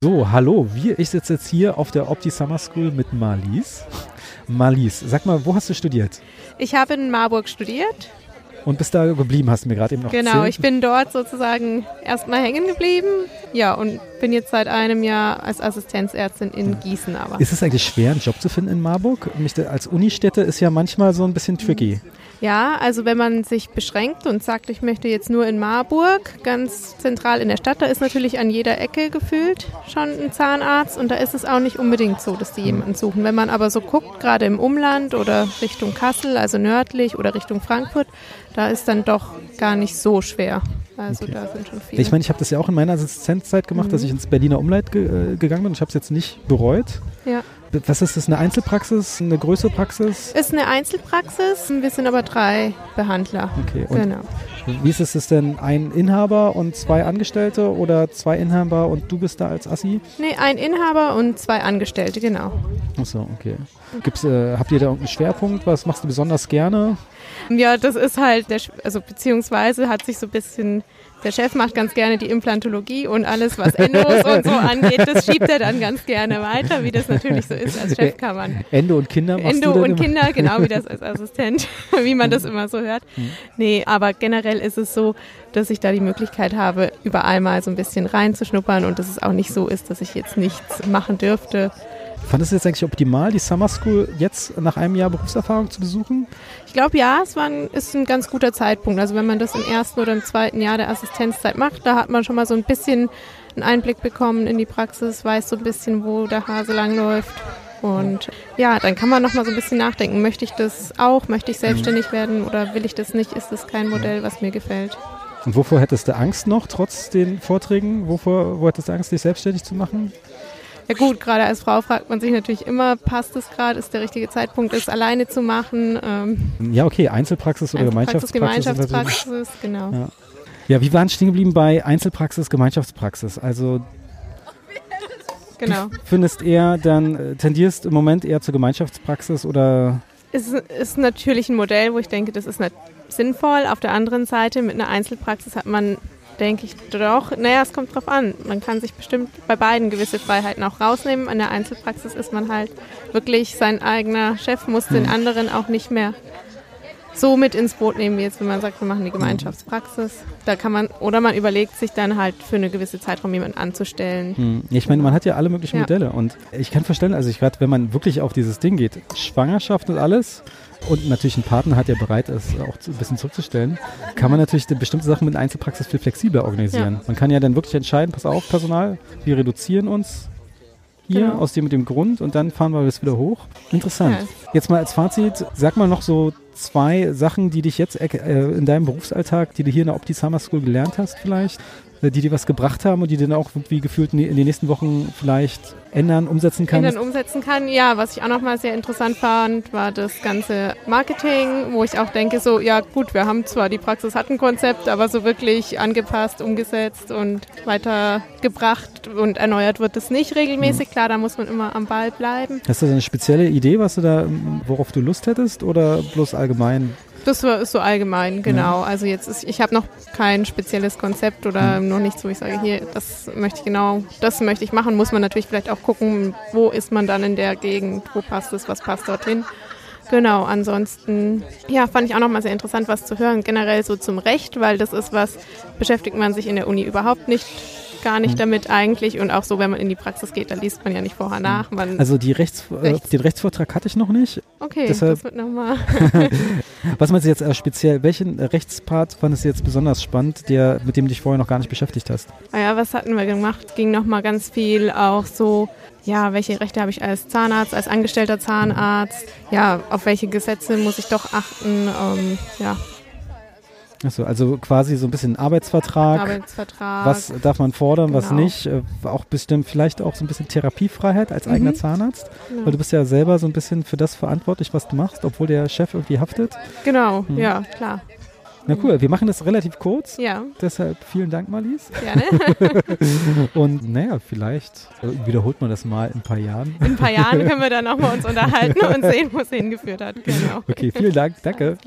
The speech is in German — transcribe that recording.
So, hallo, wir, ich sitze jetzt hier auf der Opti Summer School mit Marlies. Marlies, sag mal, wo hast du studiert? Ich habe in Marburg studiert. Und bist da geblieben, hast du mir gerade eben noch Genau, erzählt. ich bin dort sozusagen erstmal hängen geblieben. Ja, und bin jetzt seit einem Jahr als Assistenzärztin in Gießen aber. Ist es eigentlich schwer, einen Job zu finden in Marburg? Mich Als Unistätte ist ja manchmal so ein bisschen tricky. Ja, also wenn man sich beschränkt und sagt, ich möchte jetzt nur in Marburg, ganz zentral in der Stadt, da ist natürlich an jeder Ecke gefühlt schon ein Zahnarzt und da ist es auch nicht unbedingt so, dass die jemanden suchen. Wenn man aber so guckt, gerade im Umland oder Richtung Kassel, also nördlich oder Richtung Frankfurt, da ist dann doch gar nicht so schwer. Also Okay. da sind schon viele. Ich meine, ich habe das ja auch in meiner Assistenzzeit gemacht, dass ich ins Berliner Umland ge äh, gegangen bin. Ich habe es jetzt nicht bereut. ja. Was ist das, eine Einzelpraxis, eine größere Praxis? Ist eine Einzelpraxis, wir sind aber drei Behandler. Okay, und Genau. Wie ist es denn? Ein Inhaber und zwei Angestellte oder zwei Inhaber und du bist da als Assi? Nee, ein Inhaber und zwei Angestellte, genau. Achso, okay. Gibt's, äh, habt ihr da irgendeinen Schwerpunkt? Was machst du besonders gerne? Ja, das ist halt, der, also beziehungsweise hat sich so ein bisschen, der Chef macht ganz gerne die Implantologie und alles, was Endos und so angeht, das schiebt er dann ganz gerne weiter, wie das natürlich so ist. Als Chef kann man Endo und Kinder machst Endo und immer? Kinder, genau wie das als Assistent, wie man das immer so hört. Nee, aber generell ist es so, dass ich da die Möglichkeit habe, überall mal so ein bisschen reinzuschnuppern und dass es auch nicht so ist, dass ich jetzt nichts machen dürfte. Fandest du jetzt eigentlich optimal, die Summer School jetzt nach einem Jahr Berufserfahrung zu besuchen? Ich glaube, ja, es war ein, ist ein ganz guter Zeitpunkt. Also wenn man das im ersten oder im zweiten Jahr der Assistenzzeit macht, da hat man schon mal so ein bisschen einen Einblick bekommen in die Praxis, weiß so ein bisschen, wo der Hase langläuft. Und ja, dann kann man noch mal so ein bisschen nachdenken. Möchte ich das auch? Möchte ich selbstständig werden oder will ich das nicht? Ist das kein Modell, was mir gefällt? Und wovor hättest du Angst noch, trotz den Vorträgen? Wovor, wo hättest du Angst, dich selbstständig zu machen? Ja gut, gerade als Frau fragt man sich natürlich immer, passt es gerade, ist der richtige Zeitpunkt, es alleine zu machen? Ähm, Ja, okay, Einzelpraxis oder Gemeinschaftspraxis. natürlich- Gemeinschaftspraxis, genau. Ja. Ja, wie waren stehen geblieben bei Einzelpraxis, Gemeinschaftspraxis? Also genau. findest eher dann, äh, tendierst im Moment eher zur Gemeinschaftspraxis oder Es ist natürlich ein Modell, wo ich denke, das ist nicht sinnvoll. Auf der anderen Seite mit einer Einzelpraxis hat man, denke ich, doch, naja, es kommt drauf an. Man kann sich bestimmt bei beiden gewisse Freiheiten auch rausnehmen. An der Einzelpraxis ist man halt wirklich sein eigener Chef, muss den anderen auch nicht mehr so mit ins Boot nehmen, wie jetzt, wenn man sagt, wir machen die Gemeinschaftspraxis. Da kann man, oder man überlegt sich dann halt für eine gewisse Zeitraum jemanden anzustellen. Hm, Ich meine, man hat ja alle möglichen Ja. Modelle und ich kann verstehen, also ich gerade, wenn man wirklich auf dieses Ding geht, Schwangerschaft und alles und natürlich ein Partner hat, der bereit ist, auch ein bisschen zurückzustellen, kann man natürlich bestimmte Sachen mit Einzelpraxis viel flexibler organisieren. Ja. Man kann ja dann wirklich entscheiden, pass auf, Personal, wir reduzieren uns hier Genau. aus dem mit dem Grund und dann fahren wir das wieder hoch. Interessant. Ja. Jetzt mal als Fazit, sag mal noch so zwei Sachen, die dich jetzt äh, in deinem Berufsalltag, die du hier in der Opti Summer School gelernt hast vielleicht, die dir was gebracht haben und die dann auch irgendwie gefühlt in den nächsten Wochen vielleicht ändern, umsetzen kann kannst. dann umsetzen kann. Ja, was ich auch nochmal sehr interessant fand, war das ganze Marketing, wo ich auch denke, so, ja gut, wir haben zwar die Praxis hat ein Konzept, aber so wirklich angepasst, umgesetzt und weitergebracht und erneuert wird es nicht regelmäßig. Klar, da muss man immer am Ball bleiben. Hast du da eine spezielle Idee, was du da, worauf du Lust hättest oder bloß allgemein? Das war, ist so allgemein, genau. Also jetzt ist, ich habe noch kein spezielles Konzept oder noch nichts, wo ich sage, hier, das möchte ich genau, das möchte ich machen. Muss man natürlich vielleicht auch gucken, wo ist man dann in der Gegend, wo passt es, was passt dorthin. Genau, ansonsten, ja, fand ich auch nochmal sehr interessant, was zu hören, generell so zum Recht, weil das ist was, beschäftigt man sich in der Uni überhaupt nicht, gar nicht damit eigentlich und auch so, wenn man in die Praxis geht, da liest man ja nicht vorher nach. Man, Also die Rechts, äh, Rechts. den Rechtsvortrag hatte ich noch nicht. okay, deshalb- das wird nochmal. Was meinst du jetzt äh, speziell, welchen äh, Rechtspart fandest du jetzt besonders spannend, der, mit dem du dich vorher noch gar nicht beschäftigt hast? Naja, was hatten wir gemacht? Ging nochmal ganz viel auch so, ja, welche Rechte habe ich als Zahnarzt, als angestellter Zahnarzt? Ja, auf welche Gesetze muss ich doch achten? Ähm, ja, Achso, also quasi so ein bisschen Arbeitsvertrag. Arbeitsvertrag. Was darf man fordern, was Genau. nicht? Äh, Auch bestimmt vielleicht auch so ein bisschen Therapiefreiheit als eigener Mhm. Zahnarzt. Genau. Weil du bist ja selber so ein bisschen für das verantwortlich, was du machst, obwohl der Chef irgendwie haftet. Genau, Mhm. ja, klar. Na cool, wir machen das relativ kurz. Ja, Deshalb vielen Dank, Marlies. gerne. Und naja, vielleicht wiederholt man das mal in ein paar Jahren. In ein paar Jahren können wir dann nochmal uns unterhalten und sehen, wo es hingeführt hat. Genau. Okay, vielen Dank, danke.